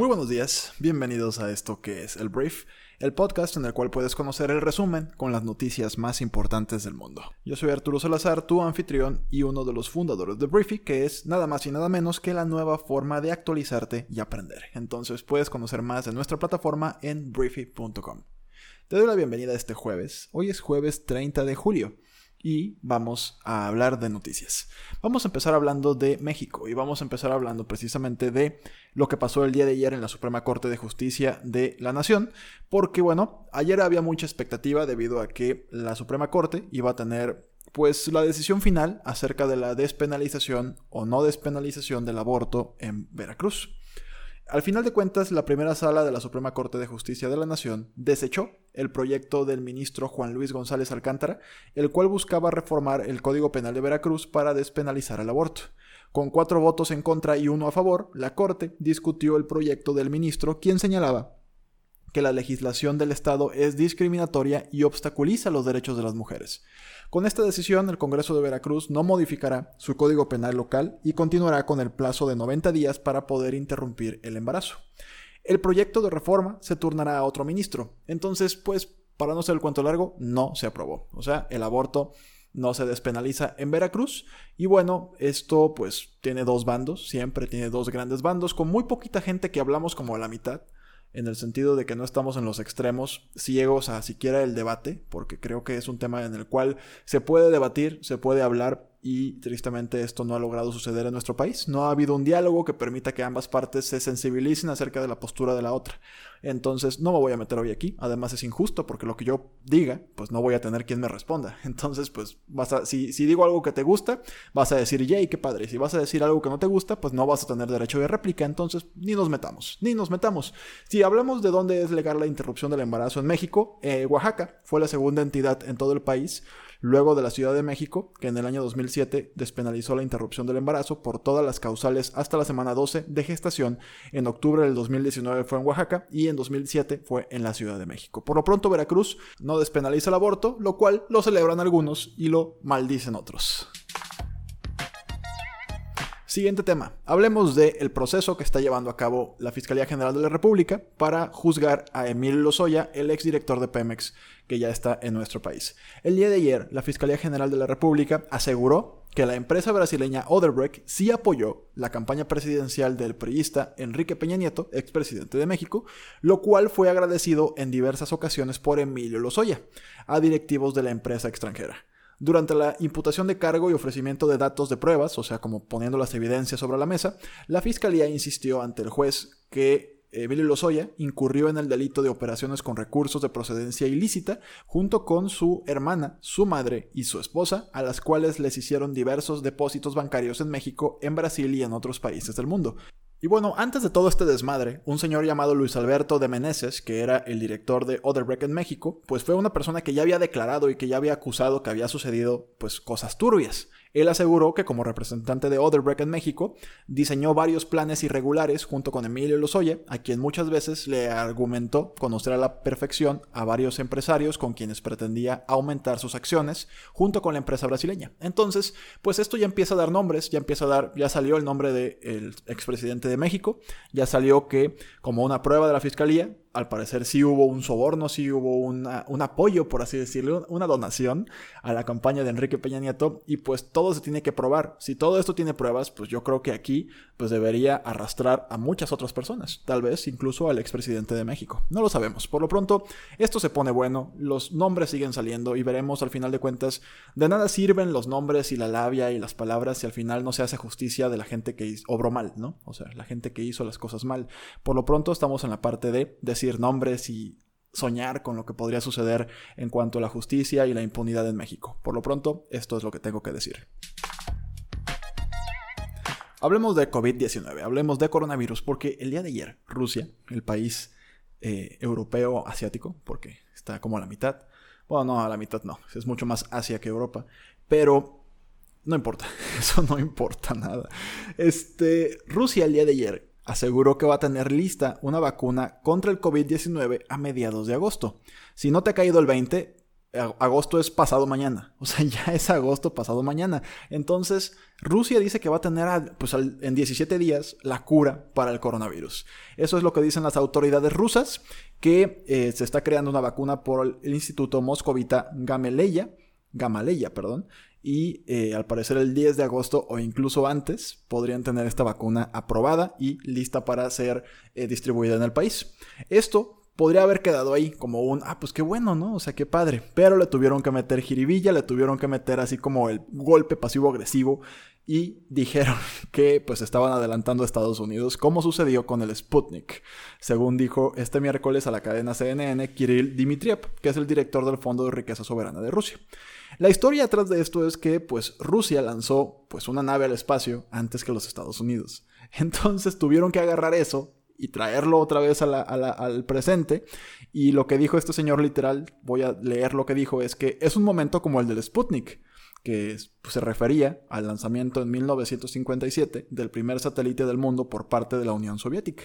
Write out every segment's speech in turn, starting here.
Muy buenos días, bienvenidos a esto que es el Brief, el podcast en el cual puedes conocer el resumen con las noticias más importantes del mundo. Yo soy Arturo Salazar, tu anfitrión y uno de los fundadores de Briefy, que es nada más y nada menos que la nueva forma de actualizarte y aprender. Entonces puedes conocer más de nuestra plataforma en briefy.com. Te doy la bienvenida este jueves. Hoy es jueves 30 de julio y vamos a hablar de noticias. Vamos a empezar hablando de México y vamos a empezar hablando precisamente de lo que pasó el día de ayer en la Suprema Corte de Justicia de la Nación, porque bueno, ayer había mucha expectativa debido a que la Suprema Corte iba a tener pues la decisión final acerca de la despenalización o no despenalización del aborto en Veracruz. Al final de cuentas, la primera sala de la Suprema Corte de Justicia de la Nación desechó el proyecto del ministro Juan Luis González Alcántara, el cual buscaba reformar el Código Penal de Veracruz para despenalizar el aborto. Con cuatro votos en contra y uno a favor, la Corte discutió el proyecto del ministro, quien señalaba que la legislación del Estado es discriminatoria y obstaculiza los derechos de las mujeres. Con esta decisión, el Congreso de Veracruz no modificará su código penal local y continuará con el plazo de 90 días para poder interrumpir el embarazo. El proyecto de reforma se turnará a otro ministro. Entonces, pues, para no ser el cuento largo, no se aprobó. O sea, el aborto no se despenaliza en Veracruz. Y bueno, esto pues tiene dos bandos, siempre tiene dos grandes bandos, con muy poquita gente que hablamos como a la mitad en el sentido de que no estamos en los extremos ciegos a siquiera el debate, porque creo que es un tema en el cual se puede debatir, se puede hablar y tristemente esto no ha logrado suceder en nuestro país. No ha habido un diálogo que permita que ambas partes se sensibilicen acerca de la postura de la otra. Entonces no me voy a meter hoy aquí. Además es injusto porque lo que yo diga, pues no voy a tener quien me responda. Entonces, pues vas a, si, si digo algo que te gusta, vas a decir, yay, qué padre. Si vas a decir algo que no te gusta, pues no vas a tener derecho de réplica. Entonces, ni nos metamos, ni nos metamos. Si hablamos de dónde es legal la interrupción del embarazo en México, eh, Oaxaca fue la segunda entidad en todo el país luego de la Ciudad de México, que en el año 2007 despenalizó la interrupción del embarazo por todas las causales hasta la semana 12 de gestación. En octubre del 2019 fue en Oaxaca y en 2007 fue en la Ciudad de México. Por lo pronto, Veracruz no despenaliza el aborto, lo cual lo celebran algunos y lo maldicen otros. Siguiente tema. Hablemos del proceso que está llevando a cabo la Fiscalía General de la República para juzgar a Emilio Lozoya, el exdirector de Pemex, que ya está en nuestro país. El día de ayer, la Fiscalía General de la República aseguró que la empresa brasileña Odebrecht sí apoyó la campaña presidencial del priista Enrique Peña Nieto, expresidente de México, lo cual fue agradecido en diversas ocasiones por Emilio Lozoya, a directivos de la empresa extranjera. Durante la imputación de cargo y ofrecimiento de datos de pruebas, o sea, como poniendo las evidencias sobre la mesa, la fiscalía insistió ante el juez que Emilio Lozoya incurrió en el delito de operaciones con recursos de procedencia ilícita junto con su hermana, su madre y su esposa, a las cuales les hicieron diversos depósitos bancarios en México, en Brasil y en otros países del mundo. Y bueno, antes de todo este desmadre, un señor llamado Luis Alberto de Meneses, que era el director de Odebrecht en México, pues fue una persona que ya había declarado y que ya había acusado que había sucedido pues cosas turbias. Él aseguró que como representante de Odebrecht en México, diseñó varios planes irregulares junto con Emilio Lozoya, a quien muchas veces le argumentó conocer a la perfección a varios empresarios con quienes pretendía aumentar sus acciones, junto con la empresa brasileña. Entonces, pues esto ya empieza a dar nombres, ya empieza a dar, ya salió el nombre del expresidente de México, ya salió que como una prueba de la fiscalía, al parecer sí hubo un soborno, sí hubo un apoyo, por así decirlo, una donación a la campaña de Enrique Peña Nieto y pues todo se tiene que probar. Si todo esto tiene pruebas, pues yo creo que aquí pues debería arrastrar a muchas otras personas, tal vez incluso al expresidente de México. No lo sabemos. Por lo pronto, esto se pone bueno, los nombres siguen saliendo y veremos al final de cuentas, de nada sirven los nombres y la labia y las palabras si al final no se hace justicia de la gente que obró mal, ¿no? O sea, la gente que hizo las cosas mal. Por lo pronto estamos en la parte de decir nombres y soñar con lo que podría suceder en cuanto a la justicia y la impunidad en México. Por lo pronto, esto es lo que tengo que decir. Hablemos de COVID-19, hablemos de coronavirus, porque el día de ayer Rusia, el país eh, europeo asiático, porque está como a la mitad, bueno, no, a la mitad no, es mucho más Asia que Europa, pero No importa, eso no importa nada. Este, Rusia el día de ayer aseguró que va a tener lista una vacuna contra el COVID-19 a mediados de agosto. Si no te ha caído el 20, agosto es pasado mañana. O sea, ya es agosto pasado mañana. Entonces, Rusia dice que va a tener pues, en 17 días la cura para el coronavirus. Eso es lo que dicen las autoridades rusas, que eh, se está creando una vacuna por el Instituto Moscovita Gamaleya, Gamaleya, perdón, y eh, al parecer el 10 de agosto o incluso antes podrían tener esta vacuna aprobada y lista para ser eh, distribuida en el país. Esto podría haber quedado ahí como un, ah, pues qué bueno, ¿no? O sea, qué padre. Pero le tuvieron que meter jiribilla, le tuvieron que meter así como el golpe pasivo-agresivo y dijeron que pues estaban adelantando a Estados Unidos, como sucedió con el Sputnik, según dijo este miércoles a la cadena CNN Kirill Dmitriev, que es el director del Fondo de Riqueza Soberana de Rusia. La historia atrás de esto es que pues Rusia lanzó pues una nave al espacio antes que los Estados Unidos. Entonces tuvieron que agarrar eso y traerlo otra vez al presente. Y lo que dijo este señor literal, voy a leer lo que dijo, es que es un momento como el del Sputnik, que pues, se refería al lanzamiento en 1957 del primer satélite del mundo por parte de la Unión Soviética.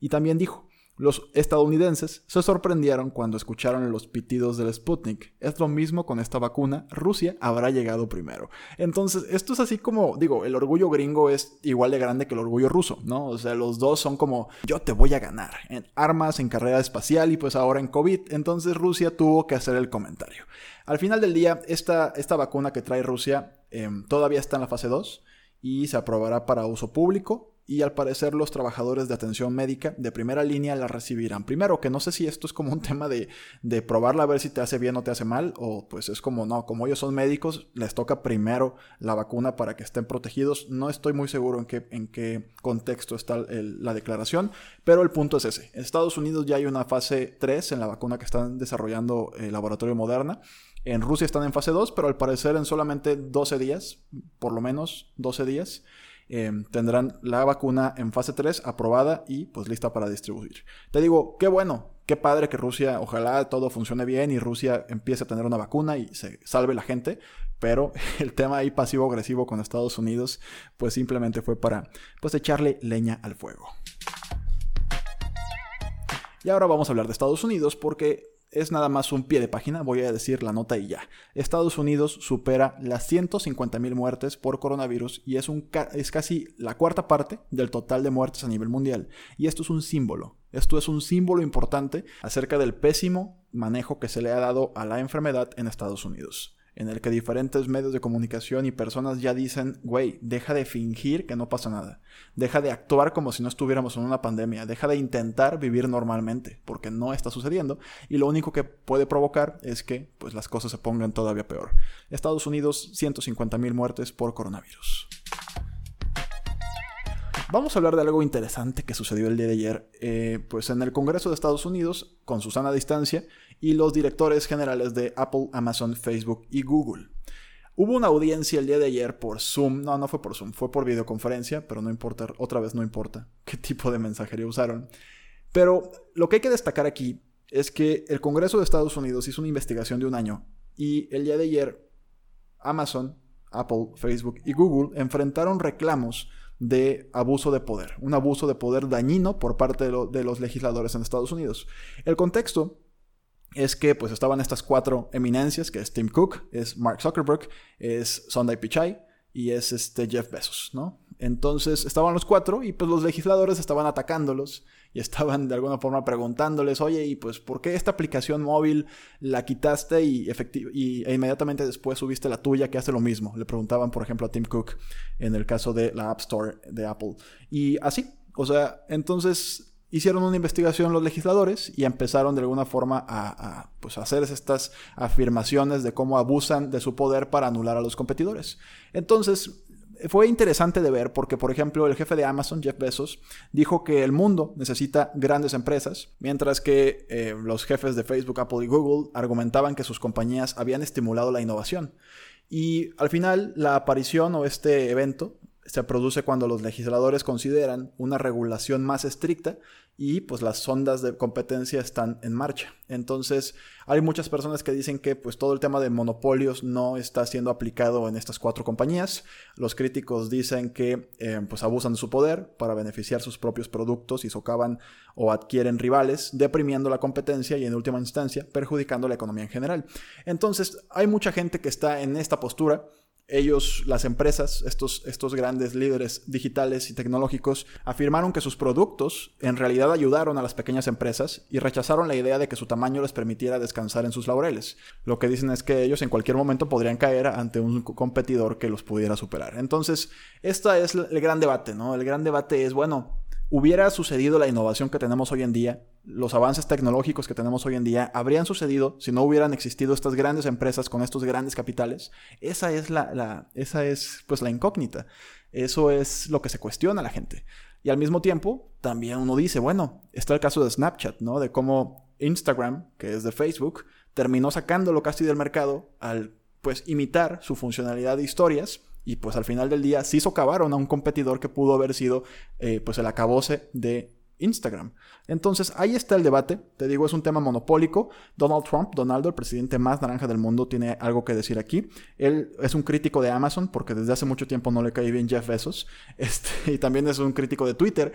Y también dijo, los estadounidenses se sorprendieron cuando escucharon los pitidos del Sputnik. Es lo mismo con esta vacuna, Rusia habrá llegado primero. Entonces, esto es así como, digo, el orgullo gringo es igual de grande que el orgullo ruso, ¿no? O sea, los dos son como, yo te voy a ganar en armas, en carrera espacial y pues ahora en COVID. Entonces Rusia tuvo que hacer el comentario. Al final del día, esta, esta vacuna que trae Rusia em, todavía está en la fase 2 y se aprobará para uso público y al parecer los trabajadores de atención médica de primera línea la recibirán primero, que no sé si esto es como un tema de, de probarla a ver si te hace bien o te hace mal, o pues es como no, como ellos son médicos, les toca primero la vacuna para que estén protegidos. No estoy muy seguro en qué, en qué contexto está la declaración, pero el punto es ese. En Estados Unidos ya hay una fase 3 en la vacuna que están desarrollando el laboratorio Moderna. En Rusia están en fase 2, pero al parecer en solamente 12 días, por lo menos 12 días, Em, tendrán la vacuna en fase 3 aprobada y pues lista para distribuir. Te digo, qué bueno, qué padre que Rusia, ojalá todo funcione bien y Rusia empiece a tener una vacuna y se salve la gente, pero el tema ahí pasivo-agresivo con Estados Unidos pues simplemente fue para pues echarle leña al fuego. Y ahora vamos a hablar de Estados Unidos porque es nada más un pie de página, voy a decir la nota y ya. Estados Unidos supera las 150.000 muertes por coronavirus y es, un es casi la cuarta parte del total de muertes a nivel mundial. Y esto es un símbolo, esto es un símbolo importante acerca del pésimo manejo que se le ha dado a la enfermedad en Estados Unidos en el que diferentes medios de comunicación y personas ya dicen, güey, deja de fingir que no pasa nada, deja de actuar como si no estuviéramos en una pandemia, deja de intentar vivir normalmente, porque no está sucediendo y lo único que puede provocar es que pues las cosas se pongan todavía peor. Estados Unidos, 150 mil muertes por coronavirus. Vamos a hablar de algo interesante que sucedió el día de ayer, eh, pues en el Congreso de Estados Unidos, con Susana Distancia y los directores generales de Apple, Amazon, Facebook y Google. Hubo una audiencia el día de ayer por Zoom, no, no fue por Zoom, fue por videoconferencia, pero no importa, otra vez no importa qué tipo de mensajería usaron. Pero lo que hay que destacar aquí es que el Congreso de Estados Unidos hizo una investigación de un año y el día de ayer Amazon, Apple, Facebook y Google enfrentaron reclamos de abuso de poder, un abuso de poder dañino por parte de, los legisladores en Estados Unidos. El contexto es que pues estaban estas cuatro eminencias, que es Tim Cook, es Mark Zuckerberg, es Sundar Pichai y es este Jeff Bezos, ¿no? Entonces estaban los cuatro y pues los legisladores estaban atacándolos y estaban de alguna forma preguntándoles, oye, y pues, ¿por qué esta aplicación móvil la quitaste y, y e inmediatamente después subiste la tuya que hace lo mismo? Le preguntaban, por ejemplo, a Tim Cook en el caso de la App Store de Apple. Y así, o sea, entonces hicieron una investigación los legisladores y empezaron de alguna forma a, pues, hacer estas afirmaciones de cómo abusan de su poder para anular a los competidores. Entonces, fue interesante de ver porque, por ejemplo, el jefe de Amazon, Jeff Bezos, dijo que el mundo necesita grandes empresas, mientras que eh, los jefes de Facebook, Apple y Google argumentaban que sus compañías habían estimulado la innovación. Y al final, la aparición o este evento se produce cuando los legisladores consideran una regulación más estricta y pues las sondas de competencia están en marcha. Entonces hay muchas personas que dicen que pues todo el tema de monopolios no está siendo aplicado en estas cuatro compañías. Los críticos dicen que eh, pues abusan de su poder para beneficiar sus propios productos y socavan o adquieren rivales, deprimiendo la competencia y en última instancia perjudicando la economía en general. Entonces hay mucha gente que está en esta postura ellos, las empresas, estos, estos grandes líderes digitales y tecnológicos, afirmaron que sus productos en realidad ayudaron a las pequeñas empresas y rechazaron la idea de que su tamaño les permitiera descansar en sus laureles. Lo que dicen es que ellos en cualquier momento podrían caer ante un competidor que los pudiera superar. Entonces, este es el gran debate, ¿no? El gran debate es, bueno, hubiera sucedido la innovación que tenemos hoy en día, los avances tecnológicos que tenemos hoy en día, habrían sucedido si no hubieran existido estas grandes empresas con estos grandes capitales. Esa es la, esa es pues la incógnita. Eso es lo que se cuestiona a la gente. Y al mismo tiempo, también uno dice, bueno, está el caso de Snapchat, ¿no? De cómo Instagram, que es de Facebook, terminó sacándolo casi del mercado al pues imitar su funcionalidad de historias y pues al final del día sí socavaron a un competidor que pudo haber sido eh, pues el acabose de Instagram. Entonces ahí está el debate. Te digo, es un tema monopólico. Donald Trump, Donaldo, el presidente más naranja del mundo, tiene algo que decir aquí. Él es un crítico de Amazon porque desde hace mucho tiempo no le cae bien Jeff Bezos. Este, y también es un crítico de Twitter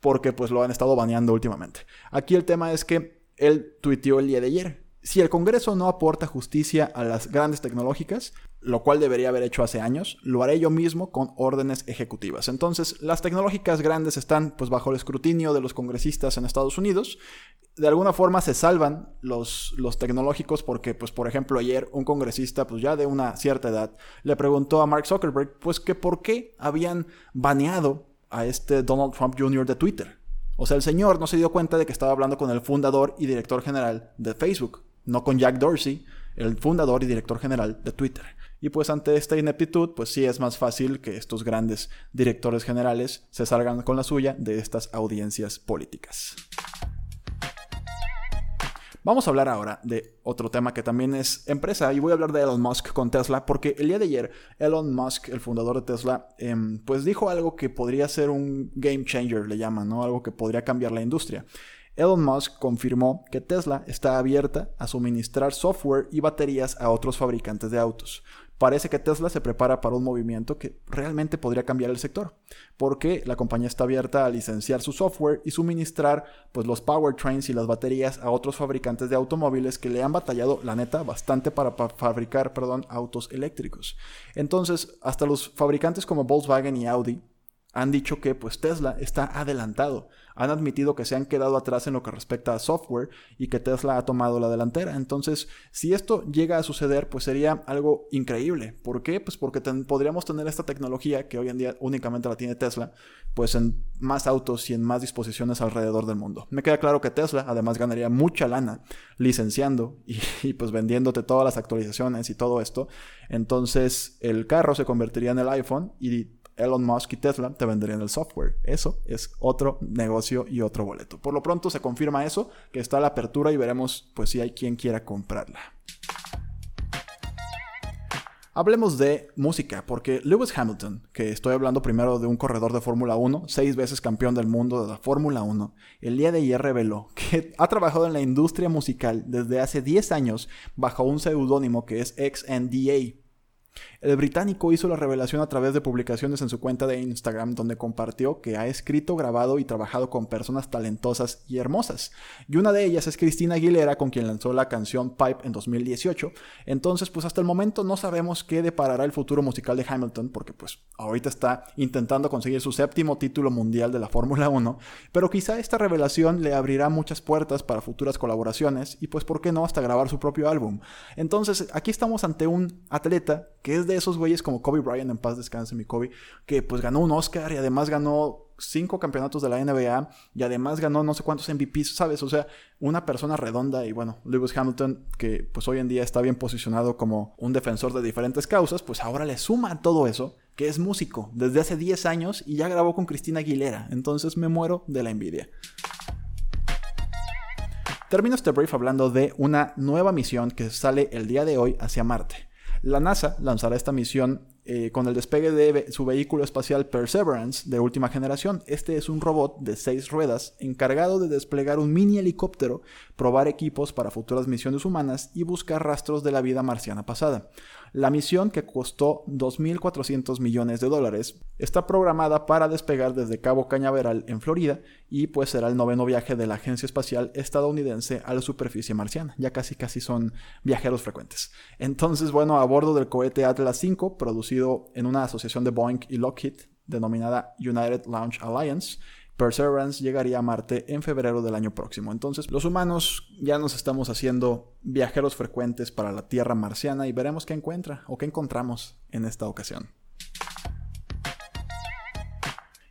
porque pues lo han estado baneando últimamente. Aquí el tema es que él tuiteó el día de ayer si el Congreso no aporta justicia a las grandes tecnológicas, lo cual debería haber hecho hace años, lo haré yo mismo con órdenes ejecutivas. Entonces, las tecnológicas grandes están pues bajo el escrutinio de los congresistas en Estados Unidos. De alguna forma se salvan los, los tecnológicos porque, pues, por ejemplo, ayer un congresista, pues ya de una cierta edad, le preguntó a Mark Zuckerberg, pues que por qué habían baneado a este Donald Trump Jr. de Twitter. O sea, el señor no se dio cuenta de que estaba hablando con el fundador y director general de Facebook no con Jack Dorsey, el fundador y director general de Twitter. Y pues ante esta ineptitud, pues sí es más fácil que estos grandes directores generales se salgan con la suya de estas audiencias políticas. Vamos a hablar ahora de otro tema que también es empresa y voy a hablar de Elon Musk con Tesla porque el día de ayer Elon Musk, el fundador de Tesla, em, pues dijo algo que podría ser un game changer, le llaman, ¿no? Algo que podría cambiar la industria. Elon Musk confirmó que Tesla está abierta a suministrar software y baterías a otros fabricantes de autos. Parece que Tesla se prepara para un movimiento que realmente podría cambiar el sector, porque la compañía está abierta a licenciar su software y suministrar pues, los powertrains y las baterías a otros fabricantes de automóviles que le han batallado, la neta, bastante para, fabricar perdón, autos eléctricos. Entonces, hasta los fabricantes como Volkswagen y Audi han dicho que pues Tesla está adelantado. Han admitido que se han quedado atrás en lo que respecta a software y que Tesla ha tomado la delantera. Entonces, si esto llega a suceder, pues sería algo increíble. ¿Por qué? Pues porque podríamos tener esta tecnología que hoy en día únicamente la tiene Tesla, pues en más autos y en más disposiciones alrededor del mundo. Me queda claro que Tesla además ganaría mucha lana licenciando y, y pues vendiéndote todas las actualizaciones y todo esto. Entonces, el carro se convertiría en el iPhone y Elon Musk y Tesla te venderían el software. Eso es otro negocio y otro boleto. Por lo pronto se confirma eso, que está la apertura y veremos pues si hay quien quiera comprarla. Hablemos de música, porque Lewis Hamilton, que estoy hablando primero de un corredor de Fórmula 1, seis veces campeón del mundo de la Fórmula 1, el día de ayer reveló que ha trabajado en la industria musical desde hace 10 años bajo un seudónimo que es XNDA, el británico hizo la revelación a través de publicaciones en su cuenta de Instagram donde compartió que ha escrito, grabado y trabajado con personas talentosas y hermosas. Y una de ellas es Cristina Aguilera con quien lanzó la canción Pipe en 2018. Entonces pues hasta el momento no sabemos qué deparará el futuro musical de Hamilton porque pues ahorita está intentando conseguir su séptimo título mundial de la Fórmula 1. Pero quizá esta revelación le abrirá muchas puertas para futuras colaboraciones y pues por qué no hasta grabar su propio álbum. Entonces aquí estamos ante un atleta que es de esos güeyes como Kobe Bryant, en paz descanse mi Kobe, que pues ganó un Oscar y además ganó cinco campeonatos de la NBA y además ganó no sé cuántos MVPs, ¿sabes? O sea, una persona redonda y bueno, Lewis Hamilton, que pues hoy en día está bien posicionado como un defensor de diferentes causas, pues ahora le suma todo eso, que es músico desde hace 10 años y ya grabó con Cristina Aguilera, entonces me muero de la envidia. Termino este brief hablando de una nueva misión que sale el día de hoy hacia Marte. La NASA lanzará esta misión eh, con el despegue de su vehículo espacial Perseverance de última generación. Este es un robot de seis ruedas encargado de desplegar un mini helicóptero, probar equipos para futuras misiones humanas y buscar rastros de la vida marciana pasada. La misión, que costó 2.400 millones de dólares, está programada para despegar desde Cabo Cañaveral en Florida y pues será el noveno viaje de la Agencia Espacial Estadounidense a la superficie marciana. Ya casi casi son viajeros frecuentes. Entonces, bueno, a bordo del cohete Atlas V, producido en una asociación de Boeing y Lockheed denominada United Launch Alliance, Perseverance llegaría a Marte en febrero del año próximo. Entonces, los humanos ya nos estamos haciendo viajeros frecuentes para la Tierra marciana y veremos qué encuentra o qué encontramos en esta ocasión.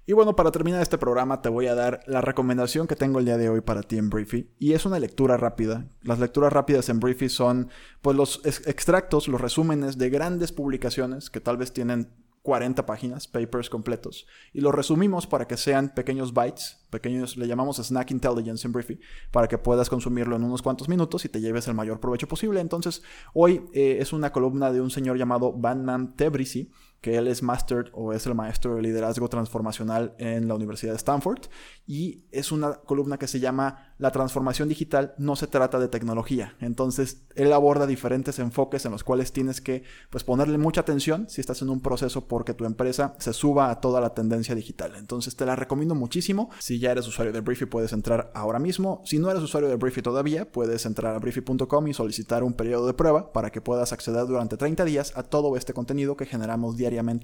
Y bueno, para terminar este programa te voy a dar la recomendación que tengo el día de hoy para ti en Briefy. Y es una lectura rápida. Las lecturas rápidas en Briefy son pues los extractos, los resúmenes de grandes publicaciones que tal vez tienen 40 páginas, papers completos, y los resumimos para que sean pequeños bytes, pequeños, le llamamos Snack Intelligence en Briefy, para que puedas consumirlo en unos cuantos minutos y te lleves el mayor provecho posible. Entonces, hoy eh, es una columna de un señor llamado Banman Tebrisi, que él es master o es el maestro de liderazgo transformacional en la Universidad de Stanford y es una columna que se llama La transformación digital no se trata de tecnología. Entonces, él aborda diferentes enfoques en los cuales tienes que pues ponerle mucha atención si estás en un proceso porque tu empresa se suba a toda la tendencia digital. Entonces, te la recomiendo muchísimo. Si ya eres usuario de Briefy puedes entrar ahora mismo. Si no eres usuario de Briefy todavía, puedes entrar a briefy.com y solicitar un periodo de prueba para que puedas acceder durante 30 días a todo este contenido que generamos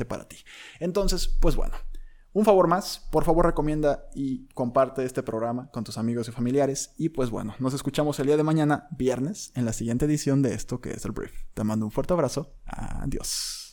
para ti. Entonces, pues bueno, un favor más, por favor recomienda y comparte este programa con tus amigos y familiares. Y pues bueno, nos escuchamos el día de mañana, viernes, en la siguiente edición de esto que es el Brief. Te mando un fuerte abrazo. Adiós.